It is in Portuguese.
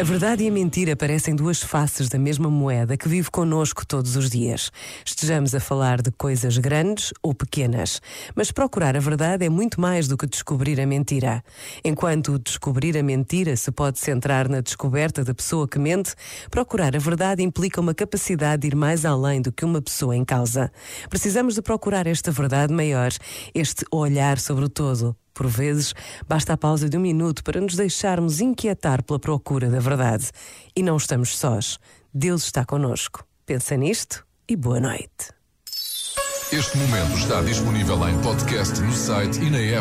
A verdade e a mentira parecem duas faces da mesma moeda que vive connosco todos os dias. Estejamos a falar de coisas grandes ou pequenas. Mas procurar a verdade é muito mais do que descobrir a mentira. Enquanto descobrir a mentira se pode centrar na descoberta da pessoa que mente, procurar a verdade implica uma capacidade de ir mais além do que uma pessoa em causa. Precisamos de procurar esta verdade maior, este olhar sobre o todo por vezes, basta a pausa de um minuto para nos deixarmos inquietar pela procura da verdade. E não estamos sós. Deus está conosco. Pensa nisto e boa noite. Este momento está disponível em podcast no site e na app.